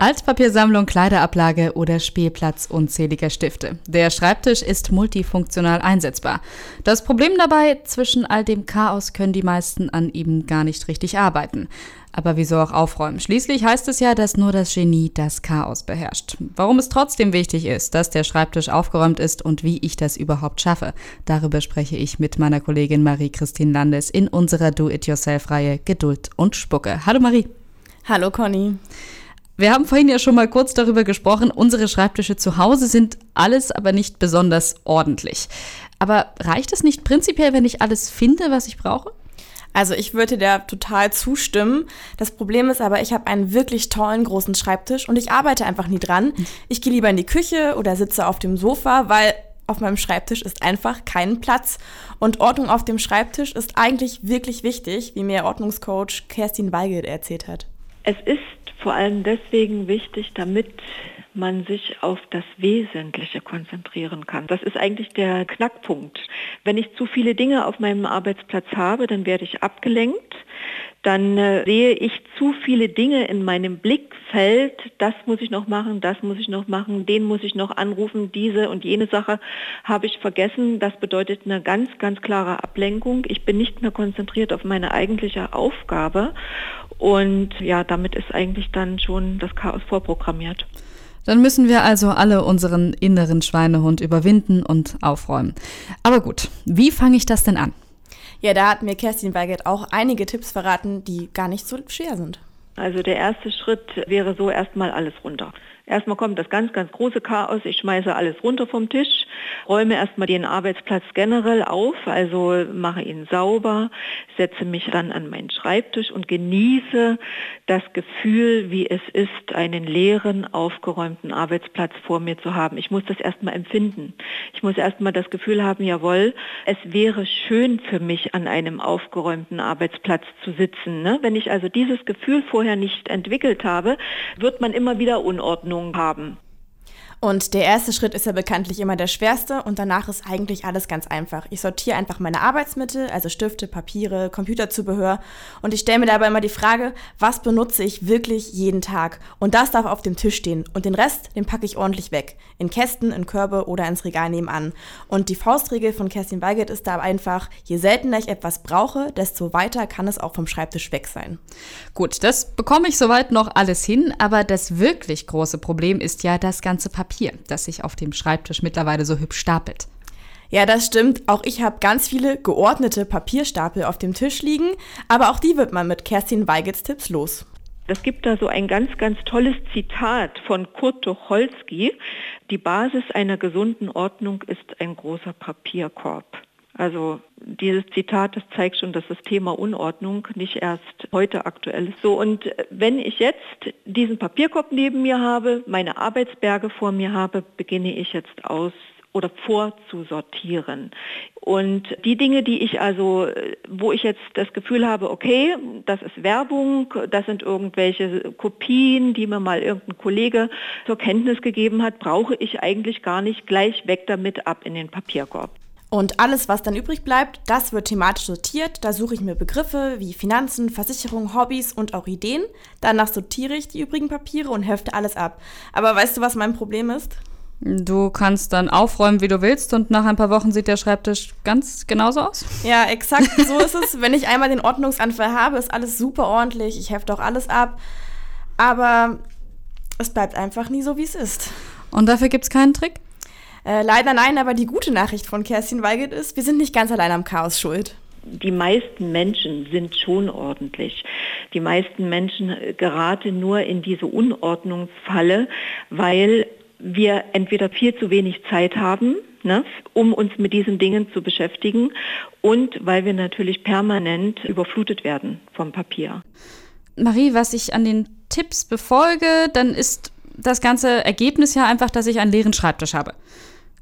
Altpapiersammlung, Kleiderablage oder Spielplatz unzähliger Stifte. Der Schreibtisch ist multifunktional einsetzbar. Das Problem dabei, zwischen all dem Chaos können die meisten an ihm gar nicht richtig arbeiten. Aber wieso auch aufräumen? Schließlich heißt es ja, dass nur das Genie das Chaos beherrscht. Warum es trotzdem wichtig ist, dass der Schreibtisch aufgeräumt ist und wie ich das überhaupt schaffe, darüber spreche ich mit meiner Kollegin Marie-Christine Landes in unserer Do-It-Yourself-Reihe Geduld und Spucke. Hallo Marie. Hallo Conny. Wir haben vorhin ja schon mal kurz darüber gesprochen, unsere Schreibtische zu Hause sind alles aber nicht besonders ordentlich. Aber reicht es nicht prinzipiell, wenn ich alles finde, was ich brauche? Also ich würde dir total zustimmen. Das Problem ist aber, ich habe einen wirklich tollen großen Schreibtisch und ich arbeite einfach nie dran. Ich gehe lieber in die Küche oder sitze auf dem Sofa, weil auf meinem Schreibtisch ist einfach kein Platz. Und Ordnung auf dem Schreibtisch ist eigentlich wirklich wichtig, wie mir Ordnungscoach Kerstin Weigelt erzählt hat. Es ist vor allem deswegen wichtig, damit man sich auf das Wesentliche konzentrieren kann. Das ist eigentlich der Knackpunkt. Wenn ich zu viele Dinge auf meinem Arbeitsplatz habe, dann werde ich abgelenkt dann äh, sehe ich zu viele Dinge in meinem Blickfeld, das muss ich noch machen, das muss ich noch machen, den muss ich noch anrufen, diese und jene Sache habe ich vergessen. Das bedeutet eine ganz, ganz klare Ablenkung. Ich bin nicht mehr konzentriert auf meine eigentliche Aufgabe und ja, damit ist eigentlich dann schon das Chaos vorprogrammiert. Dann müssen wir also alle unseren inneren Schweinehund überwinden und aufräumen. Aber gut, wie fange ich das denn an? Ja, da hat mir Kerstin Weigert auch einige Tipps verraten, die gar nicht so schwer sind. Also der erste Schritt wäre so erstmal alles runter. Erstmal kommt das ganz, ganz große Chaos. Ich schmeiße alles runter vom Tisch, räume erstmal den Arbeitsplatz generell auf, also mache ihn sauber, setze mich dann an meinen Schreibtisch und genieße das Gefühl, wie es ist, einen leeren, aufgeräumten Arbeitsplatz vor mir zu haben. Ich muss das erstmal empfinden. Ich muss erstmal das Gefühl haben, jawohl, es wäre schön für mich, an einem aufgeräumten Arbeitsplatz zu sitzen. Ne? Wenn ich also dieses Gefühl vorher nicht entwickelt habe, wird man immer wieder Unordnung Ordnung haben. Und der erste Schritt ist ja bekanntlich immer der schwerste und danach ist eigentlich alles ganz einfach. Ich sortiere einfach meine Arbeitsmittel, also Stifte, Papiere, Computerzubehör und ich stelle mir dabei immer die Frage, was benutze ich wirklich jeden Tag? Und das darf auf dem Tisch stehen und den Rest, den packe ich ordentlich weg. In Kästen, in Körbe oder ins Regal nebenan. Und die Faustregel von Kerstin Weigert ist da einfach, je seltener ich etwas brauche, desto weiter kann es auch vom Schreibtisch weg sein. Gut, das bekomme ich soweit noch alles hin, aber das wirklich große Problem ist ja das ganze Papier. Papier, das sich auf dem Schreibtisch mittlerweile so hübsch stapelt. Ja, das stimmt. Auch ich habe ganz viele geordnete Papierstapel auf dem Tisch liegen, aber auch die wird man mit Kerstin Weigels Tipps los. Es gibt da so ein ganz, ganz tolles Zitat von Kurt Tucholsky. Die Basis einer gesunden Ordnung ist ein großer Papierkorb. Also dieses Zitat, das zeigt schon, dass das Thema Unordnung nicht erst heute aktuell ist. So, und wenn ich jetzt diesen Papierkorb neben mir habe, meine Arbeitsberge vor mir habe, beginne ich jetzt aus oder vorzusortieren. Und die Dinge, die ich also, wo ich jetzt das Gefühl habe, okay, das ist Werbung, das sind irgendwelche Kopien, die mir mal irgendein Kollege zur Kenntnis gegeben hat, brauche ich eigentlich gar nicht gleich weg damit ab in den Papierkorb. Und alles, was dann übrig bleibt, das wird thematisch sortiert. Da suche ich mir Begriffe wie Finanzen, Versicherung, Hobbys und auch Ideen. Danach sortiere ich die übrigen Papiere und hefte alles ab. Aber weißt du, was mein Problem ist? Du kannst dann aufräumen, wie du willst, und nach ein paar Wochen sieht der Schreibtisch ganz genauso aus? Ja, exakt so ist es. Wenn ich einmal den Ordnungsanfall habe, ist alles super ordentlich. Ich hefte auch alles ab. Aber es bleibt einfach nie so, wie es ist. Und dafür gibt es keinen Trick? Äh, leider nein, aber die gute Nachricht von Kerstin Weigelt ist, wir sind nicht ganz allein am Chaos schuld. Die meisten Menschen sind schon ordentlich. Die meisten Menschen geraten nur in diese Unordnungsfalle, weil wir entweder viel zu wenig Zeit haben, ne, um uns mit diesen Dingen zu beschäftigen und weil wir natürlich permanent überflutet werden vom Papier. Marie, was ich an den Tipps befolge, dann ist das ganze Ergebnis ja einfach, dass ich einen leeren Schreibtisch habe.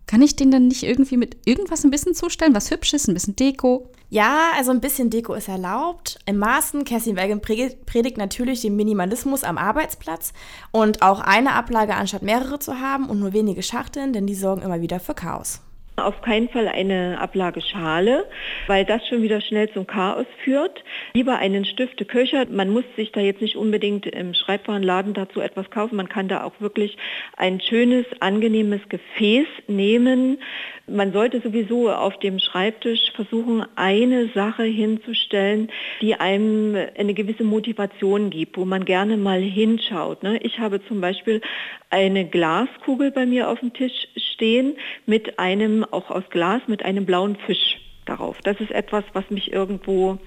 Kann ich den dann nicht irgendwie mit irgendwas ein bisschen zustellen? Was Hübsches, ein bisschen Deko? Ja, also ein bisschen Deko ist erlaubt. Im Maßen, Kerstin Welgen predigt natürlich den Minimalismus am Arbeitsplatz und auch eine Ablage anstatt mehrere zu haben und nur wenige Schachteln, denn die sorgen immer wieder für Chaos. Auf keinen Fall eine Ablageschale, weil das schon wieder schnell zum Chaos führt. Lieber einen Stifteköcher. Man muss sich da jetzt nicht unbedingt im Schreibwarenladen dazu etwas kaufen. Man kann da auch wirklich ein schönes, angenehmes Gefäß nehmen. Man sollte sowieso auf dem Schreibtisch versuchen, eine Sache hinzustellen, die einem eine gewisse Motivation gibt, wo man gerne mal hinschaut. Ne? Ich habe zum Beispiel eine Glaskugel bei mir auf dem Tisch stehen mit einem, auch aus Glas, mit einem blauen Fisch darauf. Das ist etwas, was mich irgendwo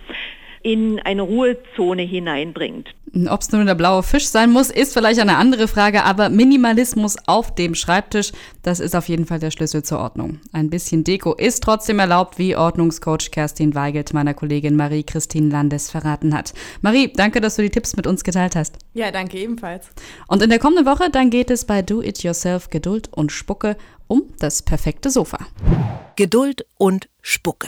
in eine Ruhezone hineinbringt. Ob es nun der blaue Fisch sein muss, ist vielleicht eine andere Frage, aber Minimalismus auf dem Schreibtisch, das ist auf jeden Fall der Schlüssel zur Ordnung. Ein bisschen Deko ist trotzdem erlaubt, wie Ordnungscoach Kerstin Weigelt meiner Kollegin Marie-Christine Landes verraten hat. Marie, danke, dass du die Tipps mit uns geteilt hast. Ja, danke ebenfalls. Und in der kommenden Woche, dann geht es bei Do It Yourself Geduld und Spucke um das perfekte Sofa. Geduld und Spucke.